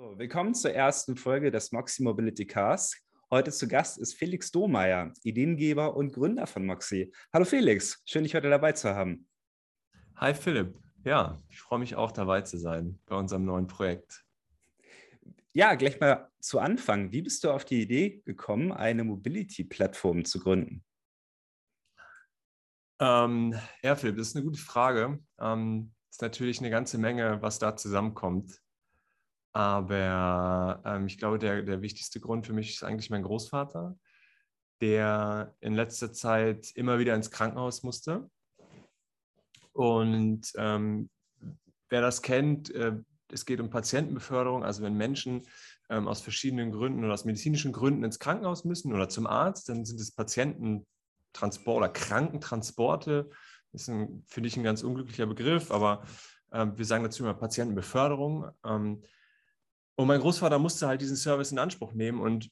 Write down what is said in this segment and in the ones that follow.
So, willkommen zur ersten Folge des Moxie Mobility Cast. Heute zu Gast ist Felix Domeyer, Ideengeber und Gründer von Moxie. Hallo Felix, schön dich heute dabei zu haben. Hi Philipp, ja, ich freue mich auch dabei zu sein bei unserem neuen Projekt. Ja, gleich mal zu Anfang. Wie bist du auf die Idee gekommen, eine Mobility-Plattform zu gründen? Ähm, ja, Philipp, das ist eine gute Frage. Ähm, ist natürlich eine ganze Menge, was da zusammenkommt. Aber ähm, ich glaube, der, der wichtigste Grund für mich ist eigentlich mein Großvater, der in letzter Zeit immer wieder ins Krankenhaus musste. Und ähm, wer das kennt, äh, es geht um Patientenbeförderung, also wenn Menschen ähm, aus verschiedenen Gründen oder aus medizinischen Gründen ins Krankenhaus müssen oder zum Arzt, dann sind es Patiententransport oder Krankentransporte. Das ist, finde ich, ein ganz unglücklicher Begriff, aber äh, wir sagen dazu immer Patientenbeförderung. Ähm, und mein Großvater musste halt diesen Service in Anspruch nehmen und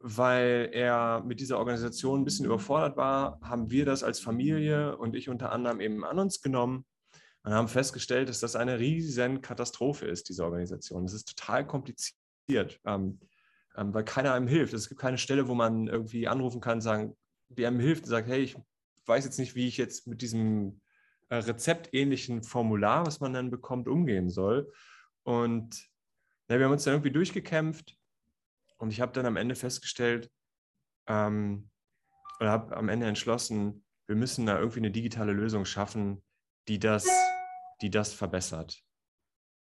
weil er mit dieser Organisation ein bisschen überfordert war, haben wir das als Familie und ich unter anderem eben an uns genommen und haben festgestellt, dass das eine riesen Katastrophe ist, diese Organisation. Das ist total kompliziert, ähm, ähm, weil keiner einem hilft. Es gibt keine Stelle, wo man irgendwie anrufen kann, sagen, die einem hilft und sagt, hey, ich weiß jetzt nicht, wie ich jetzt mit diesem äh, rezeptähnlichen Formular, was man dann bekommt, umgehen soll. Und ja, wir haben uns dann irgendwie durchgekämpft und ich habe dann am Ende festgestellt, ähm, oder habe am Ende entschlossen, wir müssen da irgendwie eine digitale Lösung schaffen, die das, die das verbessert.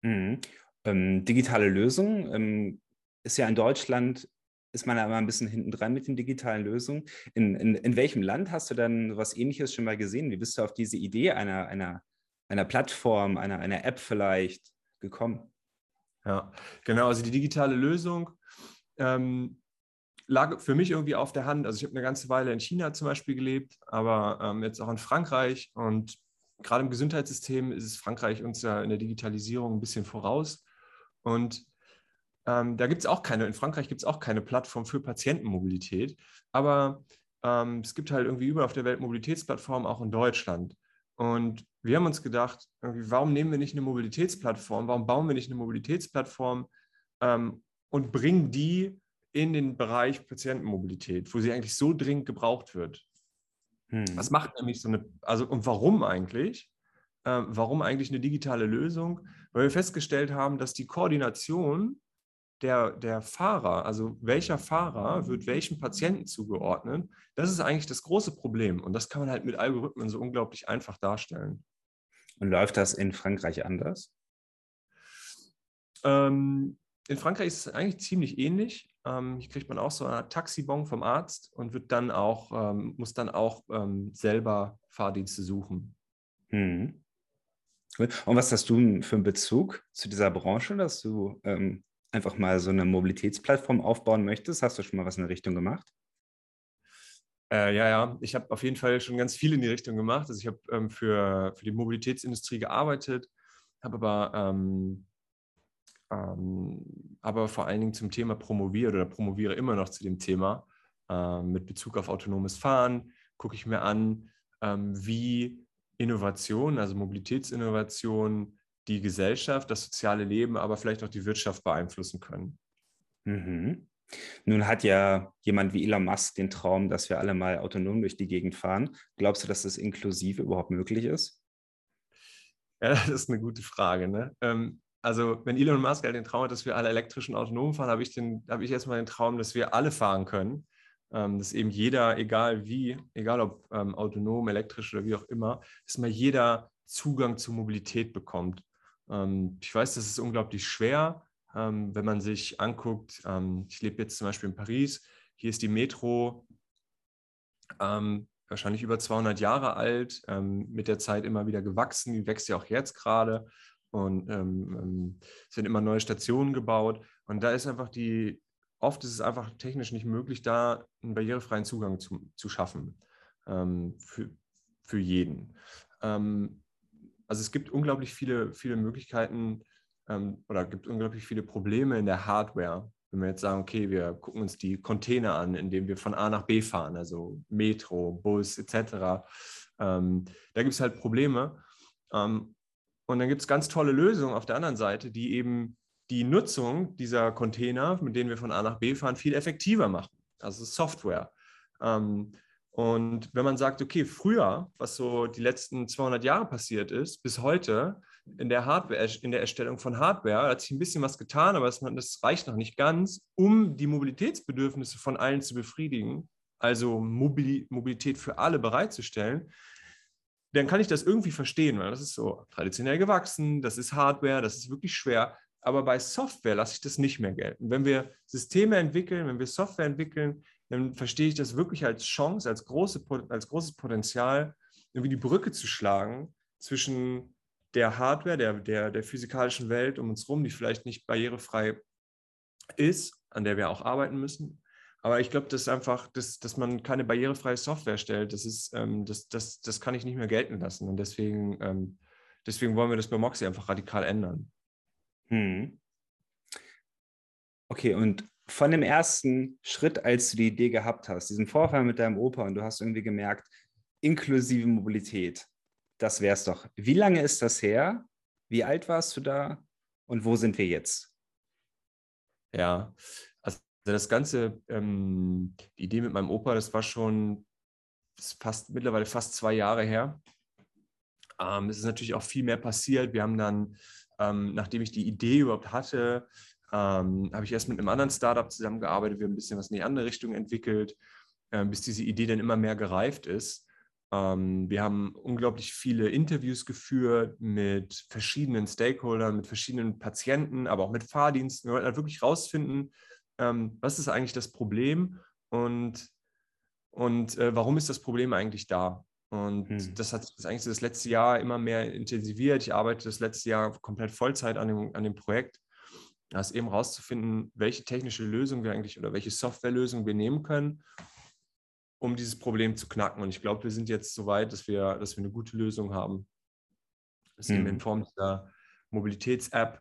Mhm. Ähm, digitale Lösung ähm, ist ja in Deutschland, ist man da immer ein bisschen hinten dran mit den digitalen Lösungen. In, in, in welchem Land hast du dann was Ähnliches schon mal gesehen? Wie bist du auf diese Idee einer, einer, einer Plattform, einer, einer App vielleicht gekommen? Ja, genau. Also die digitale Lösung ähm, lag für mich irgendwie auf der Hand. Also ich habe eine ganze Weile in China zum Beispiel gelebt, aber ähm, jetzt auch in Frankreich. Und gerade im Gesundheitssystem ist es Frankreich uns ja in der Digitalisierung ein bisschen voraus. Und ähm, da gibt es auch keine, in Frankreich gibt es auch keine Plattform für Patientenmobilität. Aber ähm, es gibt halt irgendwie überall auf der Welt Mobilitätsplattformen, auch in Deutschland. Und wir haben uns gedacht, warum nehmen wir nicht eine Mobilitätsplattform, warum bauen wir nicht eine Mobilitätsplattform ähm, und bringen die in den Bereich Patientenmobilität, wo sie eigentlich so dringend gebraucht wird. Hm. Was macht nämlich so eine, also und warum eigentlich? Ähm, warum eigentlich eine digitale Lösung? Weil wir festgestellt haben, dass die Koordination der, der Fahrer, also welcher Fahrer wird welchem Patienten zugeordnet, das ist eigentlich das große Problem. Und das kann man halt mit Algorithmen so unglaublich einfach darstellen. Und läuft das in Frankreich anders? Ähm, in Frankreich ist es eigentlich ziemlich ähnlich. Ähm, hier kriegt man auch so eine Taxibon vom Arzt und wird dann auch, ähm, muss dann auch ähm, selber Fahrdienste suchen. Hm. Und was hast du für einen Bezug zu dieser Branche, dass du ähm, einfach mal so eine Mobilitätsplattform aufbauen möchtest? Hast du schon mal was in der Richtung gemacht? Äh, ja, ja, ich habe auf jeden Fall schon ganz viel in die Richtung gemacht. Also ich habe ähm, für, für die Mobilitätsindustrie gearbeitet, habe aber, ähm, ähm, aber vor allen Dingen zum Thema promoviert oder promoviere immer noch zu dem Thema äh, mit Bezug auf autonomes Fahren. Gucke ich mir an, ähm, wie Innovation, also Mobilitätsinnovation, die Gesellschaft, das soziale Leben, aber vielleicht auch die Wirtschaft beeinflussen können. Mhm. Nun hat ja jemand wie Elon Musk den Traum, dass wir alle mal autonom durch die Gegend fahren. Glaubst du, dass das inklusive überhaupt möglich ist? Ja, das ist eine gute Frage. Ne? Ähm, also, wenn Elon Musk halt den Traum hat, dass wir alle elektrisch und autonom fahren, habe ich, hab ich erstmal den Traum, dass wir alle fahren können. Ähm, dass eben jeder, egal wie, egal ob ähm, autonom, elektrisch oder wie auch immer, dass mal jeder Zugang zur Mobilität bekommt. Ähm, ich weiß, das ist unglaublich schwer, ähm, wenn man sich anguckt. Ähm, ich lebe jetzt zum Beispiel in Paris. Hier ist die Metro wahrscheinlich über 200 Jahre alt, mit der Zeit immer wieder gewachsen. Die wächst ja auch jetzt gerade. Und es werden immer neue Stationen gebaut. Und da ist einfach die, oft ist es einfach technisch nicht möglich, da einen barrierefreien Zugang zu, zu schaffen für, für jeden. Also es gibt unglaublich viele, viele Möglichkeiten ähm, oder gibt unglaublich viele Probleme in der Hardware. Wenn wir jetzt sagen, okay, wir gucken uns die Container an, indem wir von A nach B fahren, also Metro, Bus etc. Ähm, da gibt es halt Probleme. Ähm, und dann gibt es ganz tolle Lösungen auf der anderen Seite, die eben die Nutzung dieser Container, mit denen wir von A nach B fahren, viel effektiver machen. Also Software. Ähm, und wenn man sagt, okay, früher, was so die letzten 200 Jahre passiert ist, bis heute in der Hardware, in der Erstellung von Hardware, hat sich ein bisschen was getan, aber das reicht noch nicht ganz, um die Mobilitätsbedürfnisse von allen zu befriedigen, also Mobilität für alle bereitzustellen, dann kann ich das irgendwie verstehen, weil das ist so traditionell gewachsen, das ist Hardware, das ist wirklich schwer. Aber bei Software lasse ich das nicht mehr gelten. Wenn wir Systeme entwickeln, wenn wir Software entwickeln, dann verstehe ich das wirklich als Chance, als, große, als großes Potenzial, irgendwie die Brücke zu schlagen zwischen der Hardware, der, der, der physikalischen Welt um uns herum, die vielleicht nicht barrierefrei ist, an der wir auch arbeiten müssen, aber ich glaube, dass einfach, dass, dass man keine barrierefreie Software stellt, das ist, ähm, das, das, das kann ich nicht mehr gelten lassen. Und deswegen, ähm, deswegen wollen wir das bei Moxie einfach radikal ändern. Hm. Okay, und von dem ersten Schritt, als du die Idee gehabt hast, diesen Vorfall mit deinem Opa und du hast irgendwie gemerkt, inklusive Mobilität, das wäre es doch. Wie lange ist das her? Wie alt warst du da? Und wo sind wir jetzt? Ja, also das Ganze, ähm, die Idee mit meinem Opa, das war schon fast mittlerweile fast zwei Jahre her. Ähm, es ist natürlich auch viel mehr passiert. Wir haben dann, ähm, nachdem ich die Idee überhaupt hatte, ähm, habe ich erst mit einem anderen Startup zusammengearbeitet. Wir haben ein bisschen was in die andere Richtung entwickelt, äh, bis diese Idee dann immer mehr gereift ist. Ähm, wir haben unglaublich viele Interviews geführt mit verschiedenen Stakeholdern, mit verschiedenen Patienten, aber auch mit Fahrdiensten. Wir wollten halt wirklich rausfinden, ähm, was ist eigentlich das Problem und, und äh, warum ist das Problem eigentlich da? Und hm. das hat das eigentlich das letzte Jahr immer mehr intensiviert. Ich arbeite das letzte Jahr komplett Vollzeit an dem, an dem Projekt. Das eben rauszufinden, welche technische Lösung wir eigentlich oder welche Softwarelösung wir nehmen können, um dieses Problem zu knacken. Und ich glaube, wir sind jetzt so weit, dass wir, dass wir eine gute Lösung haben. Das ist hm. eben in Form dieser Mobilitäts-App,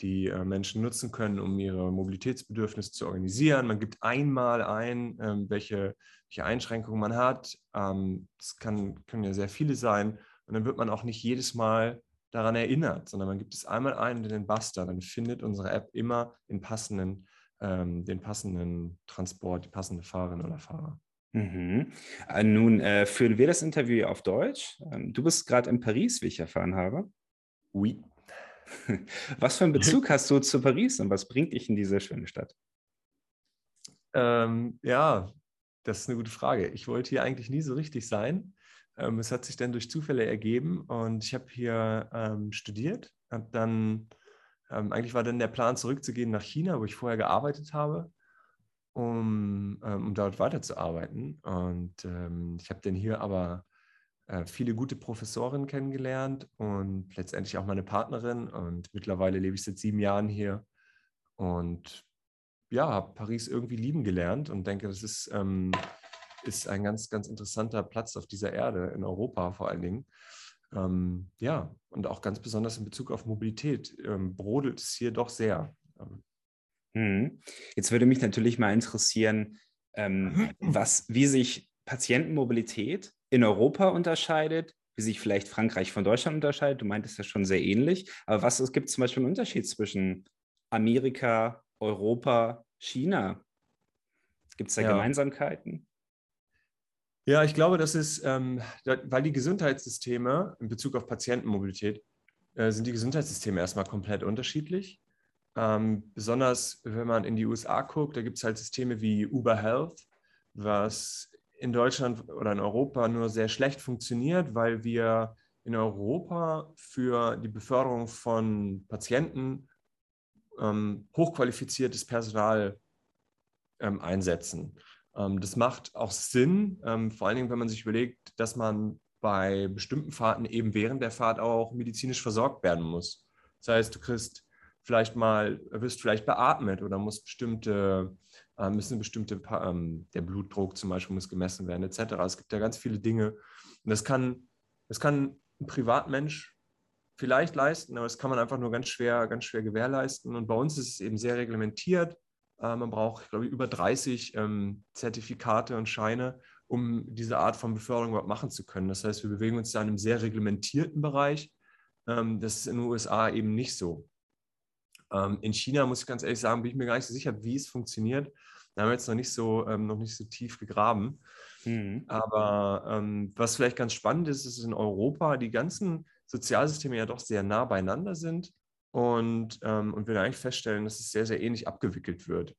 die äh, Menschen nutzen können, um ihre Mobilitätsbedürfnisse zu organisieren. Man gibt einmal ein, ähm, welche, welche Einschränkungen man hat. Ähm, das kann, können ja sehr viele sein. Und dann wird man auch nicht jedes Mal daran erinnert, sondern man gibt es einmal ein und den Buster. Dann findet unsere App immer den passenden, ähm, den passenden Transport, die passende Fahrerin oder Fahrer. Mhm. Äh, nun äh, führen wir das Interview auf Deutsch. Ähm, du bist gerade in Paris, wie ich erfahren habe. Oui. Was für einen Bezug hast du zu Paris und was bringt dich in diese schöne Stadt? Ähm, ja, das ist eine gute Frage. Ich wollte hier eigentlich nie so richtig sein. Ähm, es hat sich dann durch Zufälle ergeben und ich habe hier ähm, studiert. Hab dann, ähm, eigentlich war dann der Plan, zurückzugehen nach China, wo ich vorher gearbeitet habe, um, ähm, um dort weiterzuarbeiten. Und ähm, ich habe dann hier aber äh, viele gute Professoren kennengelernt und letztendlich auch meine Partnerin. Und mittlerweile lebe ich seit sieben Jahren hier und ja, habe Paris irgendwie lieben gelernt und denke, das ist, ähm, ist ein ganz, ganz interessanter Platz auf dieser Erde, in Europa vor allen Dingen. Ähm, ja, und auch ganz besonders in Bezug auf Mobilität ähm, brodelt es hier doch sehr. Hm. Jetzt würde mich natürlich mal interessieren, ähm, was, wie sich Patientenmobilität in Europa unterscheidet, wie sich vielleicht Frankreich von Deutschland unterscheidet. Du meintest ja schon sehr ähnlich. Aber was es gibt zum Beispiel einen Unterschied zwischen Amerika, Europa, China? Gibt es da ja. Gemeinsamkeiten? Ja, ich glaube, das ist, ähm, weil die Gesundheitssysteme in Bezug auf Patientenmobilität äh, sind die Gesundheitssysteme erstmal komplett unterschiedlich. Ähm, besonders wenn man in die USA guckt, da gibt es halt Systeme wie Uber Health, was in Deutschland oder in Europa nur sehr schlecht funktioniert, weil wir in Europa für die Beförderung von Patienten ähm, hochqualifiziertes Personal ähm, einsetzen. Ähm, das macht auch Sinn, ähm, vor allen Dingen, wenn man sich überlegt, dass man bei bestimmten Fahrten eben während der Fahrt auch medizinisch versorgt werden muss. Das heißt, du kriegst vielleicht mal, wirst vielleicht beatmet oder musst bestimmte äh, müssen bestimmte, ähm, der Blutdruck zum Beispiel muss gemessen werden, etc. Es gibt ja ganz viele Dinge. Und das kann, das kann ein Privatmensch vielleicht leisten, aber das kann man einfach nur ganz schwer, ganz schwer gewährleisten. Und bei uns ist es eben sehr reglementiert. Äh, man braucht, glaube ich, über 30 ähm, Zertifikate und Scheine, um diese Art von Beförderung überhaupt machen zu können. Das heißt, wir bewegen uns da in einem sehr reglementierten Bereich. Ähm, das ist in den USA eben nicht so. Ähm, in China, muss ich ganz ehrlich sagen, bin ich mir gar nicht so sicher, wie es funktioniert. Da haben wir jetzt noch nicht so, ähm, noch nicht so tief gegraben. Mhm. Aber ähm, was vielleicht ganz spannend ist, ist in Europa die ganzen Sozialsysteme ja doch sehr nah beieinander sind und, ähm, und wir eigentlich feststellen, dass es sehr, sehr ähnlich abgewickelt wird.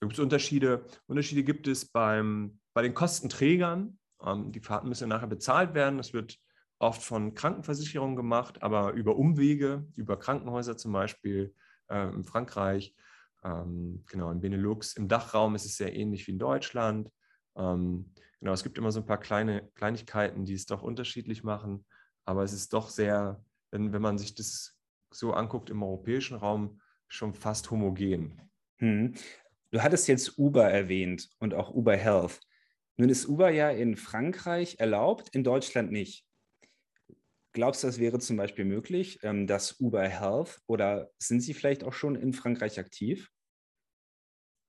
Da gibt es Unterschiede. Unterschiede gibt es beim, bei den Kostenträgern. Ähm, die Fahrten müssen nachher bezahlt werden. Das wird oft von Krankenversicherungen gemacht, aber über Umwege, über Krankenhäuser zum Beispiel äh, in Frankreich, ähm, genau, in Benelux. Im Dachraum ist es sehr ähnlich wie in Deutschland. Ähm, genau, es gibt immer so ein paar kleine Kleinigkeiten, die es doch unterschiedlich machen, aber es ist doch sehr, wenn, wenn man sich das so anguckt im europäischen Raum, schon fast homogen. Hm. Du hattest jetzt Uber erwähnt und auch Uber Health. Nun ist Uber ja in Frankreich erlaubt, in Deutschland nicht. Glaubst du, das wäre zum Beispiel möglich, ähm, dass Uber Health oder sind sie vielleicht auch schon in Frankreich aktiv?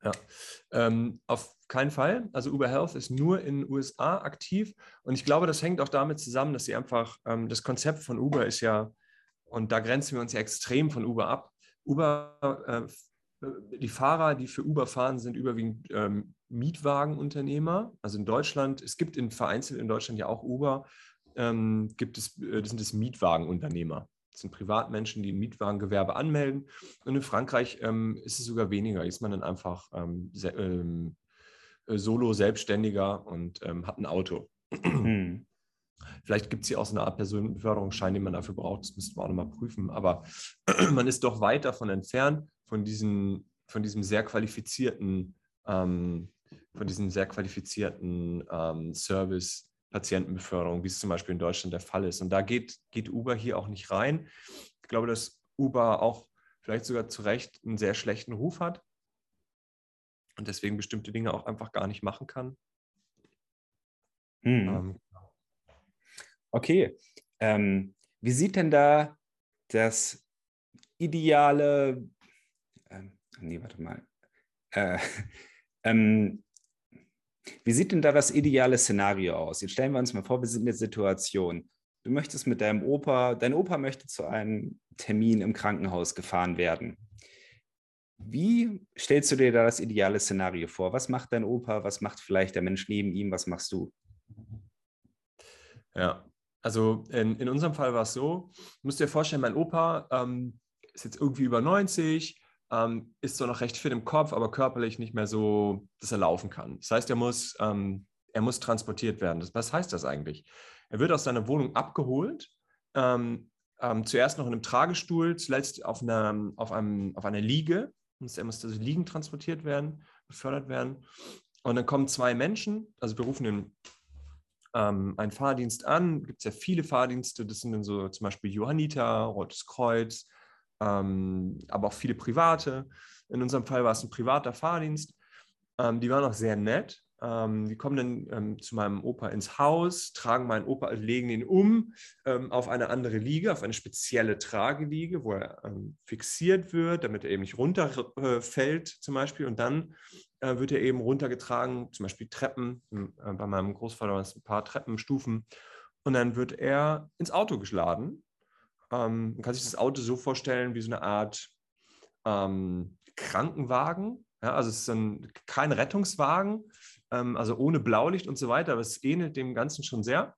Ja, ähm, auf keinen Fall. Also Uber Health ist nur in den USA aktiv und ich glaube, das hängt auch damit zusammen, dass sie einfach, ähm, das Konzept von Uber ist ja, und da grenzen wir uns ja extrem von Uber ab. Uber, äh, die Fahrer, die für Uber fahren, sind überwiegend ähm, Mietwagenunternehmer. Also in Deutschland, es gibt in vereinzelt in Deutschland ja auch Uber, ähm, gibt es, äh, sind es Mietwagenunternehmer. Das sind Privatmenschen, die ein Mietwagengewerbe anmelden. Und in Frankreich ähm, ist es sogar weniger. Ist man dann einfach ähm, ähm, äh, solo selbstständiger und ähm, hat ein Auto. Hm. Vielleicht gibt es hier auch so eine Art Personenbeförderungsschein, den man dafür braucht. Das müssten wir auch nochmal prüfen. Aber man ist doch weit davon entfernt, von, diesen, von diesem sehr qualifizierten, ähm, von diesem sehr qualifizierten ähm, Service Patientenbeförderung, wie es zum Beispiel in Deutschland der Fall ist. Und da geht, geht Uber hier auch nicht rein. Ich glaube, dass Uber auch vielleicht sogar zu Recht einen sehr schlechten Ruf hat und deswegen bestimmte Dinge auch einfach gar nicht machen kann. Hm. Okay. Ähm, wie sieht denn da das ideale, ähm, nee, warte mal, äh, ähm, wie sieht denn da das ideale Szenario aus? Jetzt stellen wir uns mal vor, wir sind in der Situation. Du möchtest mit deinem Opa, dein Opa möchte zu einem Termin im Krankenhaus gefahren werden. Wie stellst du dir da das ideale Szenario vor? Was macht dein Opa? Was macht vielleicht der Mensch neben ihm? Was machst du? Ja, also in, in unserem Fall war es so, du musst dir vorstellen, mein Opa ähm, ist jetzt irgendwie über 90, ähm, ist zwar noch recht fit im Kopf, aber körperlich nicht mehr so, dass er laufen kann. Das heißt, er muss, ähm, er muss transportiert werden. was heißt das eigentlich? Er wird aus seiner Wohnung abgeholt, ähm, ähm zuerst noch in einem Tragestuhl, zuletzt auf einer, auf einem, auf einer Liege. Er muss also liegend transportiert werden, befördert werden. Und dann kommen zwei Menschen, also wir rufen den ähm, einen Fahrdienst an, gibt es ja viele Fahrdienste, das sind dann so zum Beispiel Johanniter, Rotes Kreuz, ähm, aber auch viele private. In unserem Fall war es ein privater Fahrdienst. Ähm, die waren auch sehr nett. Ähm, die kommen dann ähm, zu meinem Opa ins Haus, tragen meinen Opa, legen ihn um ähm, auf eine andere Liege, auf eine spezielle Trageliege, wo er ähm, fixiert wird, damit er eben nicht runterfällt zum Beispiel. Und dann äh, wird er eben runtergetragen, zum Beispiel Treppen. Äh, bei meinem Großvater waren es ein paar Treppenstufen. Und dann wird er ins Auto geschladen ähm, man kann sich das Auto so vorstellen wie so eine Art ähm, Krankenwagen. Ja, also es ist ein, kein Rettungswagen, ähm, also ohne Blaulicht und so weiter, aber es ähnelt dem Ganzen schon sehr.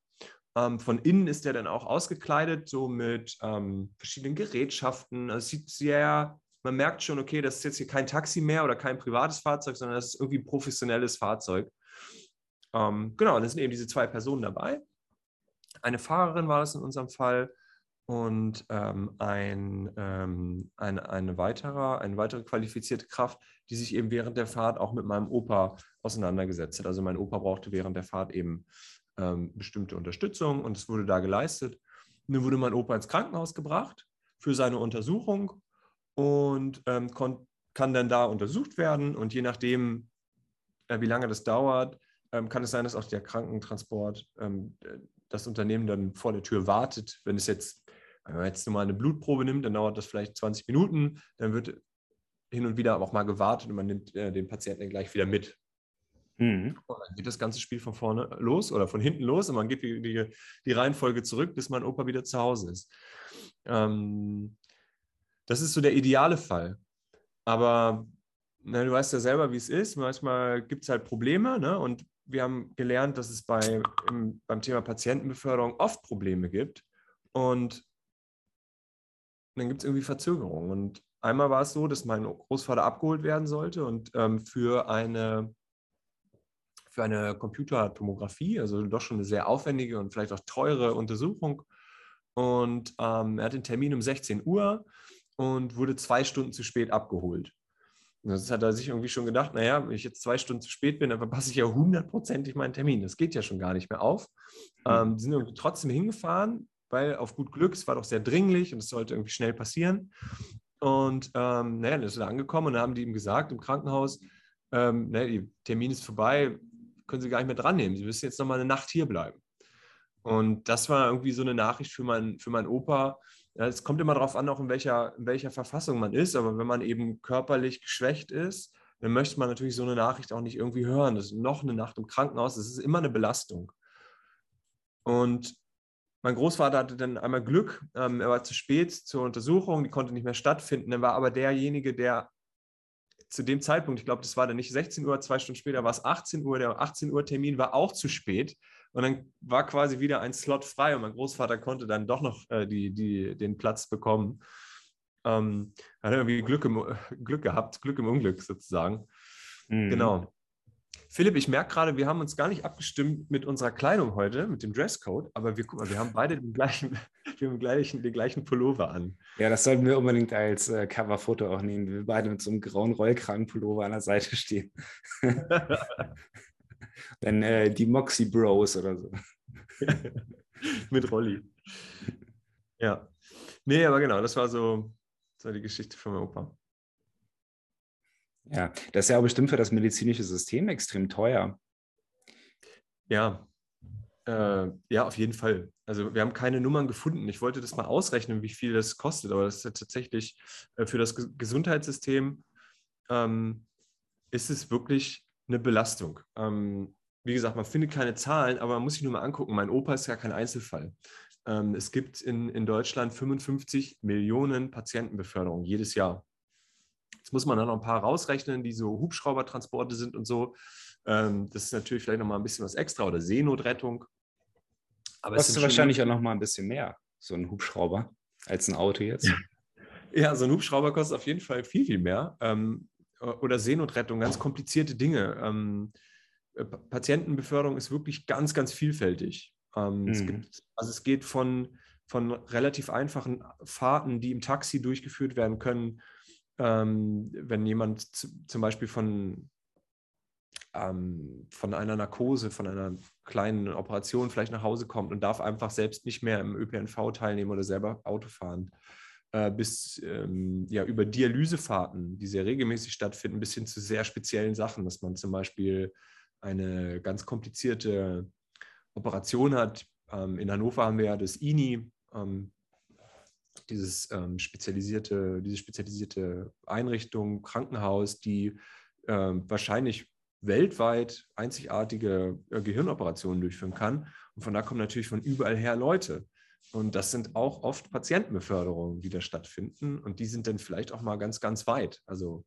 Ähm, von innen ist der dann auch ausgekleidet, so mit ähm, verschiedenen Gerätschaften. Also es sieht sehr, man merkt schon, okay, das ist jetzt hier kein Taxi mehr oder kein privates Fahrzeug, sondern das ist irgendwie ein professionelles Fahrzeug. Ähm, genau, da sind eben diese zwei Personen dabei. Eine Fahrerin war es in unserem Fall und ähm, ein, ähm, eine, eine, weitere, eine weitere qualifizierte Kraft, die sich eben während der Fahrt auch mit meinem Opa auseinandergesetzt hat. Also mein Opa brauchte während der Fahrt eben ähm, bestimmte Unterstützung und es wurde da geleistet. Nun wurde mein Opa ins Krankenhaus gebracht für seine Untersuchung und ähm, kann dann da untersucht werden und je nachdem, äh, wie lange das dauert, ähm, kann es sein, dass auch der Krankentransport ähm, das Unternehmen dann vor der Tür wartet. Wenn es jetzt wenn man jetzt nur mal eine Blutprobe nimmt, dann dauert das vielleicht 20 Minuten, dann wird hin und wieder auch mal gewartet und man nimmt äh, den Patienten dann gleich wieder mit. Mhm. Und dann geht das ganze Spiel von vorne los oder von hinten los und man geht die, die, die Reihenfolge zurück, bis mein Opa wieder zu Hause ist. Ähm, das ist so der ideale Fall. Aber na, du weißt ja selber, wie es ist. Manchmal gibt es halt Probleme. Ne? Und wir haben gelernt, dass es bei, im, beim Thema Patientenbeförderung oft Probleme gibt. Und dann gibt es irgendwie Verzögerungen. Und einmal war es so, dass mein Großvater abgeholt werden sollte und ähm, für eine für eine Computertomographie, also doch schon eine sehr aufwendige und vielleicht auch teure Untersuchung. Und ähm, er hat den Termin um 16 Uhr und wurde zwei Stunden zu spät abgeholt. Und das hat er sich irgendwie schon gedacht, naja, wenn ich jetzt zwei Stunden zu spät bin, dann verpasse ich ja hundertprozentig meinen Termin. Das geht ja schon gar nicht mehr auf. Mhm. Ähm, die sind irgendwie trotzdem hingefahren, weil auf gut Glück, es war doch sehr dringlich und es sollte irgendwie schnell passieren. Und ähm, naja, dann ist er angekommen und dann haben die ihm gesagt im Krankenhaus, ähm, ne, der Termin ist vorbei, können Sie gar nicht mehr dran nehmen. Sie müssen jetzt noch mal eine Nacht hier bleiben. Und das war irgendwie so eine Nachricht für, mein, für meinen Opa. Ja, es kommt immer darauf an, auch in welcher, in welcher Verfassung man ist. Aber wenn man eben körperlich geschwächt ist, dann möchte man natürlich so eine Nachricht auch nicht irgendwie hören. Das ist noch eine Nacht im Krankenhaus. Das ist immer eine Belastung. Und mein Großvater hatte dann einmal Glück. Ähm, er war zu spät zur Untersuchung, die konnte nicht mehr stattfinden. Er war aber derjenige, der zu dem Zeitpunkt, ich glaube, das war dann nicht 16 Uhr, zwei Stunden später war es 18 Uhr, der 18 Uhr Termin war auch zu spät. Und dann war quasi wieder ein Slot frei und mein Großvater konnte dann doch noch äh, die, die, den Platz bekommen. Ähm, hat irgendwie Glück, im, Glück gehabt, Glück im Unglück sozusagen. Mhm. Genau. Philipp, ich merke gerade, wir haben uns gar nicht abgestimmt mit unserer Kleidung heute, mit dem Dresscode, aber wir, guck mal, wir haben beide den gleichen, haben gleichen, den gleichen Pullover an. Ja, das sollten wir unbedingt als äh, Coverfoto auch nehmen, wir beide mit so einem grauen Rollkragenpullover an der Seite stehen. Dann äh, die Moxie Bros oder so. mit Rolli. Ja. Nee, aber genau, das war so, so die Geschichte von meinem Opa. Ja, das ist ja auch bestimmt für das medizinische System extrem teuer. Ja, äh, ja, auf jeden Fall. Also wir haben keine Nummern gefunden. Ich wollte das mal ausrechnen, wie viel das kostet, aber das ist ja tatsächlich äh, für das Gesundheitssystem ähm, ist es wirklich eine Belastung. Ähm, wie gesagt, man findet keine Zahlen, aber man muss sich nur mal angucken. Mein Opa ist ja kein Einzelfall. Ähm, es gibt in, in Deutschland 55 Millionen Patientenbeförderungen jedes Jahr. Jetzt muss man dann noch ein paar rausrechnen, die so Hubschraubertransporte sind und so. Ähm, das ist natürlich vielleicht noch mal ein bisschen was extra oder Seenotrettung. Aber es ist wahrscheinlich auch noch mal ein bisschen mehr, so ein Hubschrauber, als ein Auto jetzt. Ja, so ein Hubschrauber kostet auf jeden Fall viel, viel mehr. Ähm, oder Seenotrettung, ganz komplizierte Dinge. Ähm, äh, Patientenbeförderung ist wirklich ganz, ganz vielfältig. Mhm. Es gibt, also es geht von, von relativ einfachen Fahrten, die im Taxi durchgeführt werden können, ähm, wenn jemand zum Beispiel von, ähm, von einer Narkose, von einer kleinen Operation vielleicht nach Hause kommt und darf einfach selbst nicht mehr im ÖPNV teilnehmen oder selber Auto fahren, äh, bis ähm, ja, über Dialysefahrten, die sehr regelmäßig stattfinden, bis hin zu sehr speziellen Sachen, dass man zum Beispiel eine ganz komplizierte Operation hat. Ähm, in Hannover haben wir ja das INI, ähm, dieses ähm, spezialisierte, diese spezialisierte Einrichtung, Krankenhaus, die ähm, wahrscheinlich weltweit einzigartige äh, Gehirnoperationen durchführen kann. Und von da kommen natürlich von überall her Leute. Und das sind auch oft Patientenbeförderungen, die da stattfinden. Und die sind dann vielleicht auch mal ganz, ganz weit. Also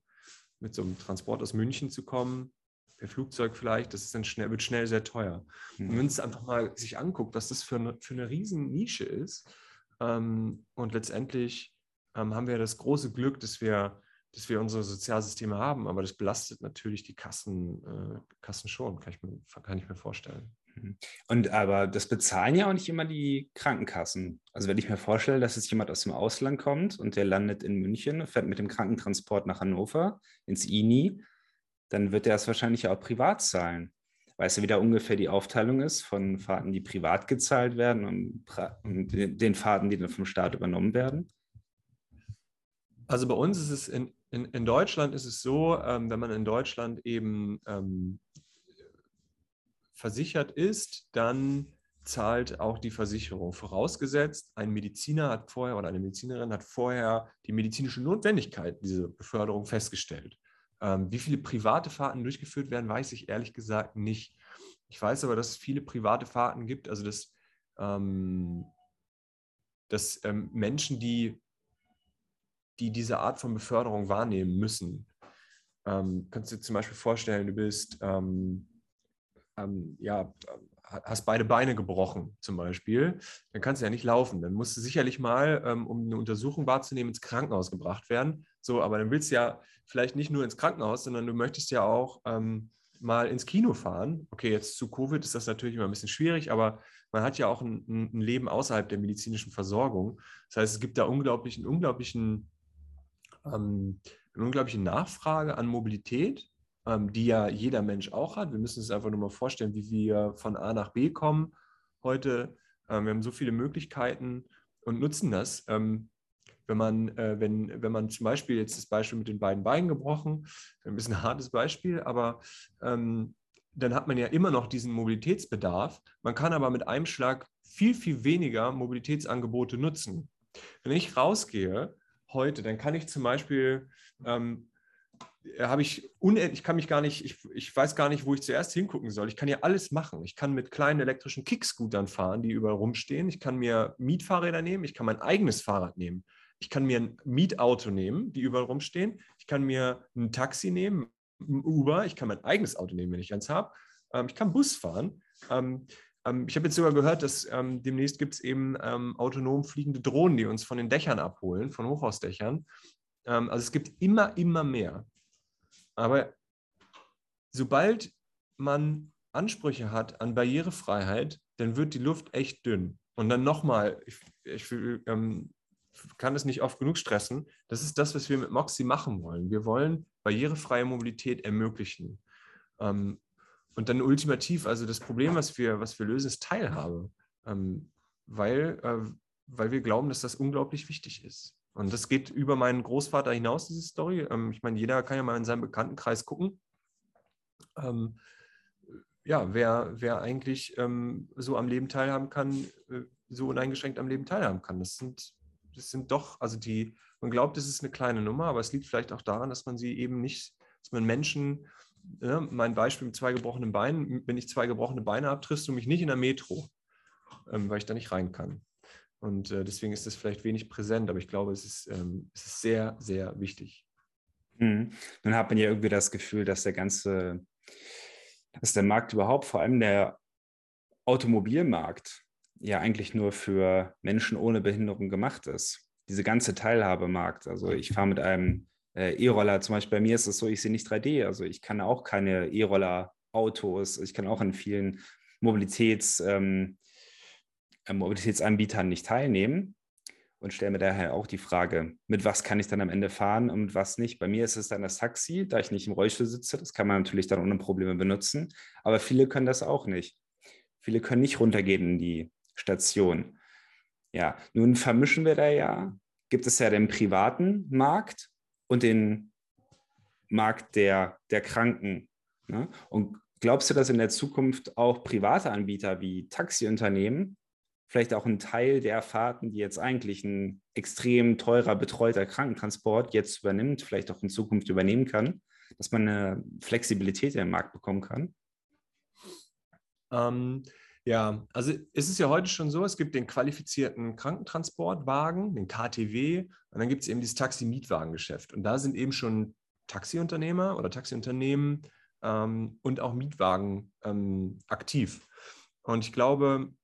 mit so einem Transport aus München zu kommen, per Flugzeug vielleicht, das ist dann schnell, wird schnell sehr teuer. Mhm. Und wenn es einfach mal sich anguckt, was das für eine, für eine riesen Nische ist, ähm, und letztendlich ähm, haben wir das große Glück, dass wir, dass wir unsere Sozialsysteme haben, aber das belastet natürlich die Kassen, äh, Kassen schon, kann ich, mir, kann ich mir vorstellen. Mhm. Und aber das bezahlen ja auch nicht immer die Krankenkassen. Also wenn ich mir vorstelle, dass jetzt jemand aus dem Ausland kommt und der landet in München, fährt mit dem Krankentransport nach Hannover ins INI, dann wird er es wahrscheinlich auch privat zahlen. Weißt du, wie da ungefähr die Aufteilung ist von Fahrten, die privat gezahlt werden und, und den Fahrten, die dann vom Staat übernommen werden? Also bei uns ist es in, in, in Deutschland ist es so, ähm, wenn man in Deutschland eben ähm, versichert ist, dann zahlt auch die Versicherung. Vorausgesetzt, ein Mediziner hat vorher oder eine Medizinerin hat vorher die medizinische Notwendigkeit dieser Beförderung festgestellt. Ähm, wie viele private Fahrten durchgeführt werden, weiß ich ehrlich gesagt nicht. Ich weiß aber, dass es viele private Fahrten gibt, also dass, ähm, dass ähm, Menschen, die die diese Art von Beförderung wahrnehmen müssen. Ähm, kannst du dir zum Beispiel vorstellen, du bist, ähm, ähm, ja, hast beide Beine gebrochen zum Beispiel, dann kannst du ja nicht laufen. Dann musst du sicherlich mal, ähm, um eine Untersuchung wahrzunehmen, ins Krankenhaus gebracht werden. So, aber dann willst du ja vielleicht nicht nur ins Krankenhaus, sondern du möchtest ja auch ähm, mal ins Kino fahren. Okay, jetzt zu Covid ist das natürlich immer ein bisschen schwierig, aber man hat ja auch ein, ein Leben außerhalb der medizinischen Versorgung. Das heißt, es gibt da unglaublichen, unglaublichen, ähm, eine unglaubliche Nachfrage an Mobilität, ähm, die ja jeder Mensch auch hat. Wir müssen uns einfach nur mal vorstellen, wie wir von A nach B kommen heute. Ähm, wir haben so viele Möglichkeiten und nutzen das. Ähm, wenn man, äh, wenn, wenn man zum Beispiel jetzt das Beispiel mit den beiden Beinen gebrochen, ein bisschen ein hartes Beispiel, aber ähm, dann hat man ja immer noch diesen Mobilitätsbedarf. Man kann aber mit einem Schlag viel, viel weniger Mobilitätsangebote nutzen. Wenn ich rausgehe heute, dann kann ich zum Beispiel, ähm, habe ich unendlich, ich kann mich gar nicht, ich, ich weiß gar nicht, wo ich zuerst hingucken soll. Ich kann ja alles machen. Ich kann mit kleinen elektrischen Kickscootern fahren, die überall rumstehen. Ich kann mir Mietfahrräder nehmen. Ich kann mein eigenes Fahrrad nehmen. Ich kann mir ein Mietauto nehmen, die überall rumstehen. Ich kann mir ein Taxi nehmen, ein Uber. Ich kann mein eigenes Auto nehmen, wenn ich eins habe. Ähm, ich kann Bus fahren. Ähm, ähm, ich habe jetzt sogar gehört, dass ähm, demnächst gibt es eben ähm, autonom fliegende Drohnen, die uns von den Dächern abholen, von Hochhausdächern. Ähm, also es gibt immer, immer mehr. Aber sobald man Ansprüche hat an Barrierefreiheit, dann wird die Luft echt dünn. Und dann nochmal, ich, ich ähm, kann es nicht oft genug stressen. Das ist das, was wir mit Moxie machen wollen. Wir wollen barrierefreie Mobilität ermöglichen. Ähm, und dann ultimativ, also das Problem, was wir, was wir lösen, ist Teilhabe, ähm, weil, äh, weil wir glauben, dass das unglaublich wichtig ist. Und das geht über meinen Großvater hinaus, diese Story. Ähm, ich meine, jeder kann ja mal in seinem Bekanntenkreis gucken. Ähm, ja, wer, wer eigentlich ähm, so am Leben teilhaben kann, äh, so uneingeschränkt am Leben teilhaben kann. Das sind das sind doch, also die, man glaubt, es ist eine kleine Nummer, aber es liegt vielleicht auch daran, dass man sie eben nicht, dass man Menschen, ja, ne, mein Beispiel mit zwei gebrochenen Beinen, wenn ich zwei gebrochene Beine habe, triffst du mich nicht in der Metro, ähm, weil ich da nicht rein kann. Und äh, deswegen ist das vielleicht wenig präsent, aber ich glaube, es ist, ähm, es ist sehr, sehr wichtig. Mhm. Dann hat man ja irgendwie das Gefühl, dass der ganze, dass der Markt überhaupt, vor allem der Automobilmarkt, ja eigentlich nur für Menschen ohne Behinderung gemacht ist. Diese ganze Teilhabemarkt. Also ich fahre mit einem äh, E-Roller, zum Beispiel bei mir ist es so, ich sehe nicht 3D. Also ich kann auch keine E-Roller-Autos, ich kann auch an vielen Mobilitäts, ähm, äh, Mobilitätsanbietern nicht teilnehmen und stelle mir daher auch die Frage, mit was kann ich dann am Ende fahren und was nicht. Bei mir ist es dann das Taxi, da ich nicht im Rollstuhl sitze. Das kann man natürlich dann ohne Probleme benutzen, aber viele können das auch nicht. Viele können nicht runtergehen in die Station. Ja, nun vermischen wir da ja, gibt es ja den privaten Markt und den Markt der, der Kranken. Ne? Und glaubst du, dass in der Zukunft auch private Anbieter wie Taxiunternehmen vielleicht auch einen Teil der Fahrten, die jetzt eigentlich ein extrem teurer, betreuter Krankentransport jetzt übernimmt, vielleicht auch in Zukunft übernehmen kann, dass man eine Flexibilität im Markt bekommen kann? Ähm, ja, also es ist ja heute schon so, es gibt den qualifizierten Krankentransportwagen, den KTW, und dann gibt es eben dieses Taxi-Mietwagengeschäft. Und da sind eben schon Taxiunternehmer oder Taxiunternehmen ähm, und auch Mietwagen ähm, aktiv. Und ich glaube,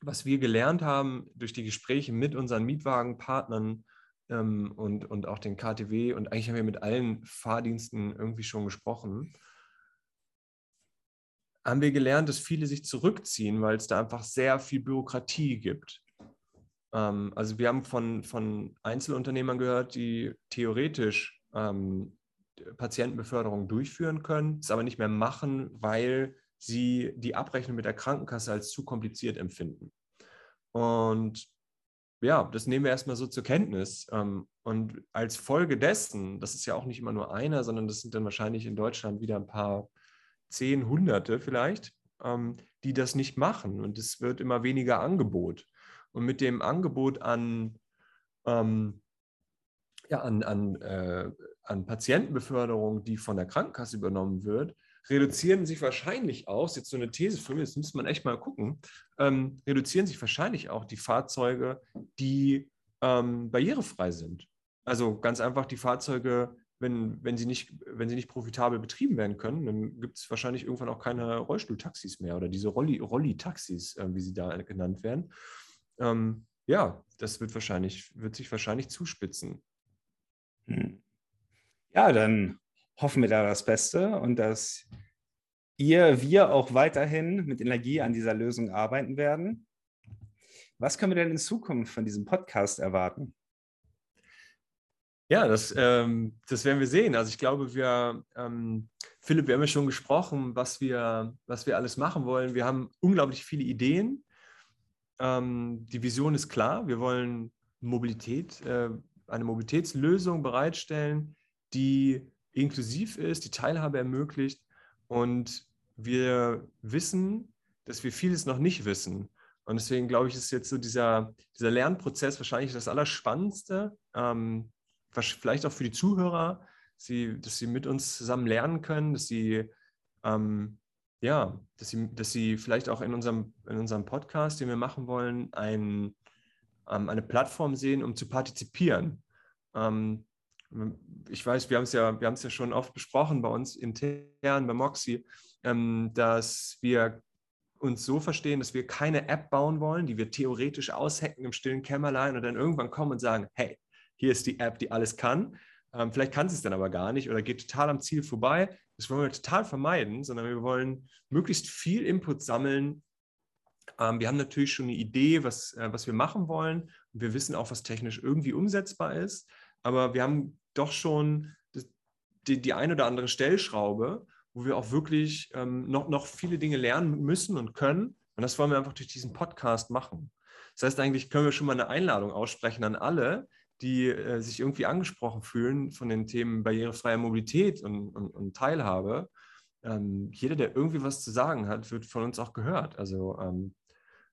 was wir gelernt haben durch die Gespräche mit unseren Mietwagenpartnern ähm, und, und auch den KTW, und eigentlich haben wir mit allen Fahrdiensten irgendwie schon gesprochen, haben wir gelernt, dass viele sich zurückziehen, weil es da einfach sehr viel Bürokratie gibt. Ähm, also wir haben von, von Einzelunternehmern gehört, die theoretisch ähm, Patientenbeförderung durchführen können, es aber nicht mehr machen, weil sie die Abrechnung mit der Krankenkasse als zu kompliziert empfinden. Und ja, das nehmen wir erstmal so zur Kenntnis. Ähm, und als Folge dessen, das ist ja auch nicht immer nur einer, sondern das sind dann wahrscheinlich in Deutschland wieder ein paar zehn, hunderte vielleicht, ähm, die das nicht machen. Und es wird immer weniger Angebot. Und mit dem Angebot an, ähm, ja, an, an, äh, an Patientenbeförderung, die von der Krankenkasse übernommen wird, reduzieren sich wahrscheinlich auch, jetzt so eine These für mich, das muss man echt mal gucken, ähm, reduzieren sich wahrscheinlich auch die Fahrzeuge, die ähm, barrierefrei sind. Also ganz einfach die Fahrzeuge, wenn, wenn, sie nicht, wenn sie nicht profitabel betrieben werden können, dann gibt es wahrscheinlich irgendwann auch keine Rollstuhltaxis mehr oder diese Rolli, Rolli-Taxis, äh, wie sie da genannt werden. Ähm, ja, das wird wahrscheinlich, wird sich wahrscheinlich zuspitzen. Hm. Ja, dann hoffen wir da das Beste und dass ihr, wir auch weiterhin mit Energie an dieser Lösung arbeiten werden. Was können wir denn in Zukunft von diesem Podcast erwarten? Ja, das, ähm, das werden wir sehen. Also ich glaube, wir, ähm, Philipp, wir haben ja schon gesprochen, was wir, was wir alles machen wollen. Wir haben unglaublich viele Ideen. Ähm, die Vision ist klar. Wir wollen Mobilität, äh, eine Mobilitätslösung bereitstellen, die inklusiv ist, die Teilhabe ermöglicht. Und wir wissen, dass wir vieles noch nicht wissen. Und deswegen glaube ich, ist jetzt so dieser, dieser Lernprozess wahrscheinlich das Allerspannendste, ähm, vielleicht auch für die Zuhörer, sie, dass sie mit uns zusammen lernen können, dass sie, ähm, ja, dass sie, dass sie vielleicht auch in unserem, in unserem Podcast, den wir machen wollen, ein, ähm, eine Plattform sehen, um zu partizipieren. Ähm, ich weiß, wir haben es ja, wir haben es ja schon oft besprochen bei uns intern bei Moxie, ähm, dass wir uns so verstehen, dass wir keine App bauen wollen, die wir theoretisch aushacken im stillen Kämmerlein und dann irgendwann kommen und sagen, hey, hier ist die App, die alles kann. Ähm, vielleicht kann sie es dann aber gar nicht oder geht total am Ziel vorbei. Das wollen wir total vermeiden, sondern wir wollen möglichst viel Input sammeln. Ähm, wir haben natürlich schon eine Idee, was, äh, was wir machen wollen. Und wir wissen auch, was technisch irgendwie umsetzbar ist. Aber wir haben doch schon die, die eine oder andere Stellschraube, wo wir auch wirklich ähm, noch, noch viele Dinge lernen müssen und können. Und das wollen wir einfach durch diesen Podcast machen. Das heißt, eigentlich können wir schon mal eine Einladung aussprechen an alle, die äh, sich irgendwie angesprochen fühlen von den Themen barrierefreie Mobilität und, und, und Teilhabe. Ähm, jeder, der irgendwie was zu sagen hat, wird von uns auch gehört. Also ähm,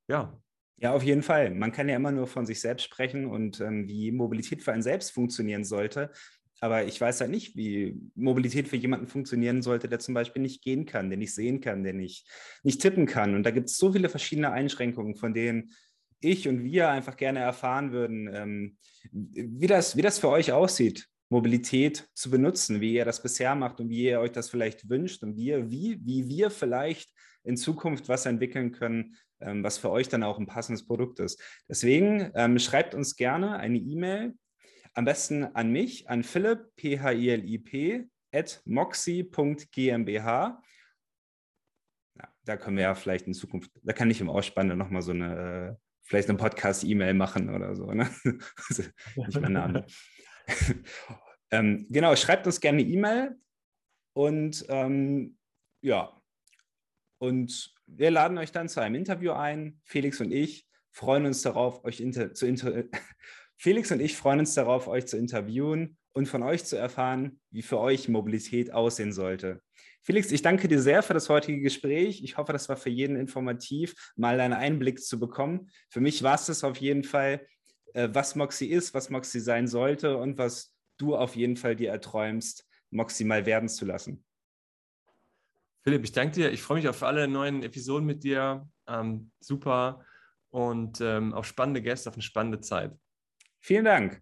ja. Ja, auf jeden Fall. Man kann ja immer nur von sich selbst sprechen und ähm, wie Mobilität für einen selbst funktionieren sollte. Aber ich weiß halt nicht, wie Mobilität für jemanden funktionieren sollte, der zum Beispiel nicht gehen kann, der nicht sehen kann, der nicht, nicht tippen kann. Und da gibt es so viele verschiedene Einschränkungen, von denen ich und wir einfach gerne erfahren würden, ähm, wie, das, wie das für euch aussieht, Mobilität zu benutzen, wie ihr das bisher macht und wie ihr euch das vielleicht wünscht und wie, wie, wie wir vielleicht in Zukunft was entwickeln können, ähm, was für euch dann auch ein passendes Produkt ist. Deswegen ähm, schreibt uns gerne eine E-Mail, am besten an mich, an Philipp, P-H-I-L-I-P, at moxie.gmbH. Ja, da können wir ja vielleicht in Zukunft, da kann ich im Ausspann nochmal so eine äh, vielleicht eine Podcast-E-Mail machen oder so. Ne? Nicht mein Name. ähm, genau, schreibt uns gerne eine E-Mail und ähm, ja, und wir laden euch dann zu einem Interview ein. Felix und ich freuen uns darauf, euch inter zu inter Felix und ich freuen uns darauf, euch zu interviewen und von euch zu erfahren, wie für euch Mobilität aussehen sollte. Felix, ich danke dir sehr für das heutige Gespräch. Ich hoffe, das war für jeden informativ, mal einen Einblick zu bekommen. Für mich war es das auf jeden Fall, äh, was Moxie ist, was Moxie sein sollte und was du auf jeden Fall dir erträumst, Moxie mal werden zu lassen. Philipp, ich danke dir. Ich freue mich auf alle neuen Episoden mit dir. Ähm, super und ähm, auf spannende Gäste, auf eine spannende Zeit. Vielen Dank.